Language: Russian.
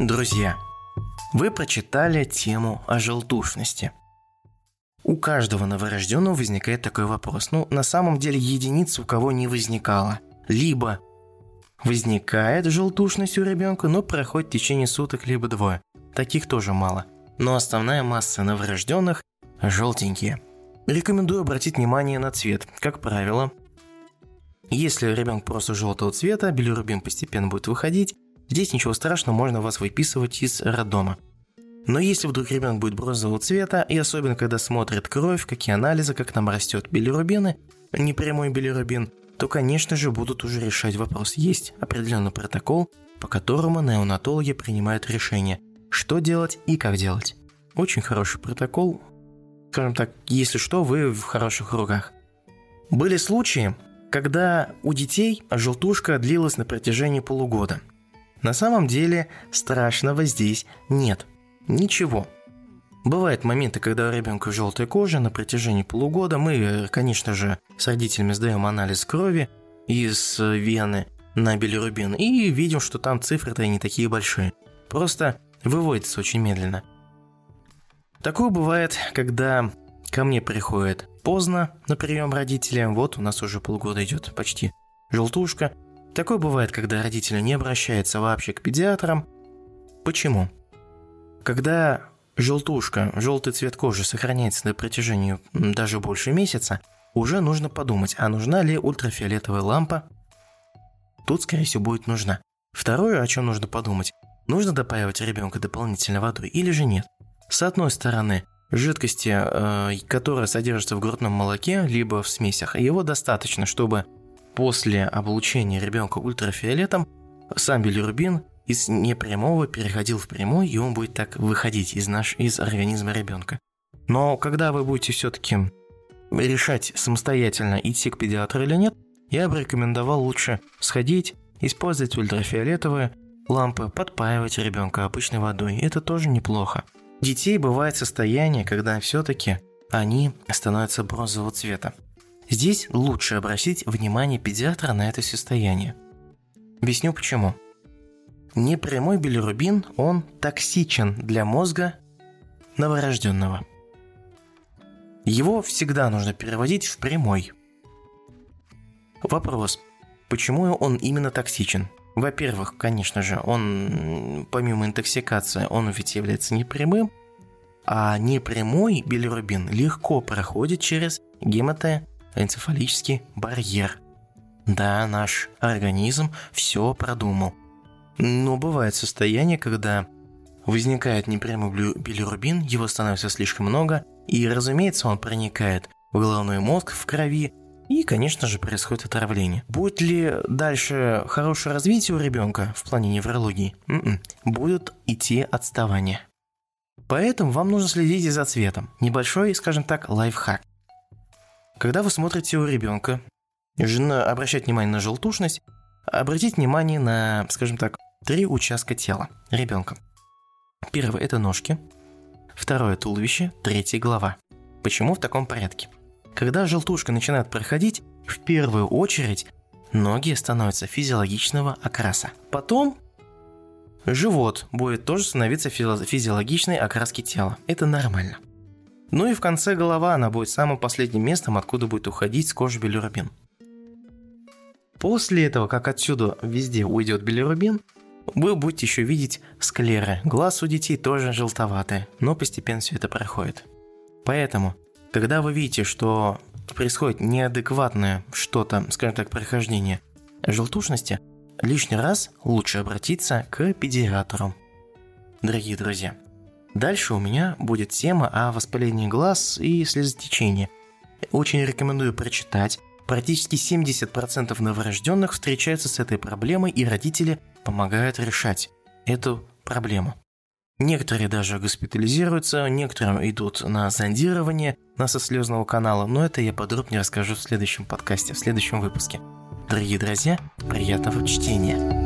Друзья, вы прочитали тему о желтушности. У каждого новорожденного возникает такой вопрос. Ну, на самом деле единиц у кого не возникало. Либо возникает желтушность у ребенка, но проходит в течение суток, либо двое. Таких тоже мало. Но основная масса новорожденных желтенькие. Рекомендую обратить внимание на цвет. Как правило, если ребенок просто желтого цвета, билирубин постепенно будет выходить, Здесь ничего страшного, можно вас выписывать из роддома. Но если вдруг ребенок будет бронзового цвета, и особенно когда смотрит кровь, какие анализы, как там растет билирубины, непрямой билирубин, то, конечно же, будут уже решать вопрос. Есть определенный протокол, по которому неонатологи принимают решение, что делать и как делать. Очень хороший протокол. Скажем так, если что, вы в хороших руках. Были случаи, когда у детей желтушка длилась на протяжении полугода – на самом деле страшного здесь нет. Ничего. Бывают моменты, когда у ребенка желтая кожа на протяжении полугода. Мы, конечно же, с родителями сдаем анализ крови из вены на билирубин и видим, что там цифры-то не такие большие. Просто выводится очень медленно. Такое бывает, когда ко мне приходит поздно на прием родители. Вот у нас уже полгода идет почти желтушка – Такое бывает, когда родители не обращаются вообще к педиатрам. Почему? Когда желтушка, желтый цвет кожи сохраняется на протяжении даже больше месяца, уже нужно подумать, а нужна ли ультрафиолетовая лампа. Тут, скорее всего, будет нужна. Второе, о чем нужно подумать, нужно допаивать ребенка дополнительной водой или же нет. С одной стороны, жидкости, э, которая содержится в грудном молоке, либо в смесях, его достаточно, чтобы после облучения ребенка ультрафиолетом сам билирубин из непрямого переходил в прямой, и он будет так выходить из, наш, из организма ребенка. Но когда вы будете все-таки решать самостоятельно, идти к педиатру или нет, я бы рекомендовал лучше сходить, использовать ультрафиолетовые лампы, подпаивать ребенка обычной водой. Это тоже неплохо. Детей бывает состояние, когда все-таки они становятся бронзового цвета. Здесь лучше обратить внимание педиатра на это состояние. Объясню почему. Непрямой билирубин, он токсичен для мозга новорожденного. Его всегда нужно переводить в прямой. Вопрос, почему он именно токсичен? Во-первых, конечно же, он, помимо интоксикации, он ведь является непрямым, а непрямой билирубин легко проходит через гематоэнцефалический энцефалический барьер. Да, наш организм все продумал. Но бывает состояние, когда возникает непрямой билирубин, его становится слишком много, и, разумеется, он проникает в головной мозг, в крови, и, конечно же, происходит отравление. Будет ли дальше хорошее развитие у ребенка в плане неврологии? М-м. Будет идти отставание. Поэтому вам нужно следить за цветом. Небольшой, скажем так, лайфхак. Когда вы смотрите у ребенка, жена обращает внимание на желтушность, обратите внимание на, скажем так, три участка тела ребенка. Первый – это ножки, второе – туловище, третье – голова. Почему в таком порядке? Когда желтушка начинает проходить, в первую очередь ноги становятся физиологичного окраса. Потом живот будет тоже становиться физиологичной окраски тела. Это нормально. Ну и в конце голова, она будет самым последним местом, откуда будет уходить с кожи билирубин. После этого, как отсюда везде уйдет билирубин, вы будете еще видеть склеры. Глаз у детей тоже желтоватые, но постепенно все это проходит. Поэтому, когда вы видите, что происходит неадекватное что-то, скажем так, прохождение желтушности, лишний раз лучше обратиться к педиатру. Дорогие друзья, Дальше у меня будет тема о воспалении глаз и слезотечении. Очень рекомендую прочитать. Практически 70% новорожденных встречаются с этой проблемой, и родители помогают решать эту проблему. Некоторые даже госпитализируются, некоторые идут на зондирование насослезного канала, но это я подробнее расскажу в следующем подкасте, в следующем выпуске. Дорогие друзья, приятного чтения!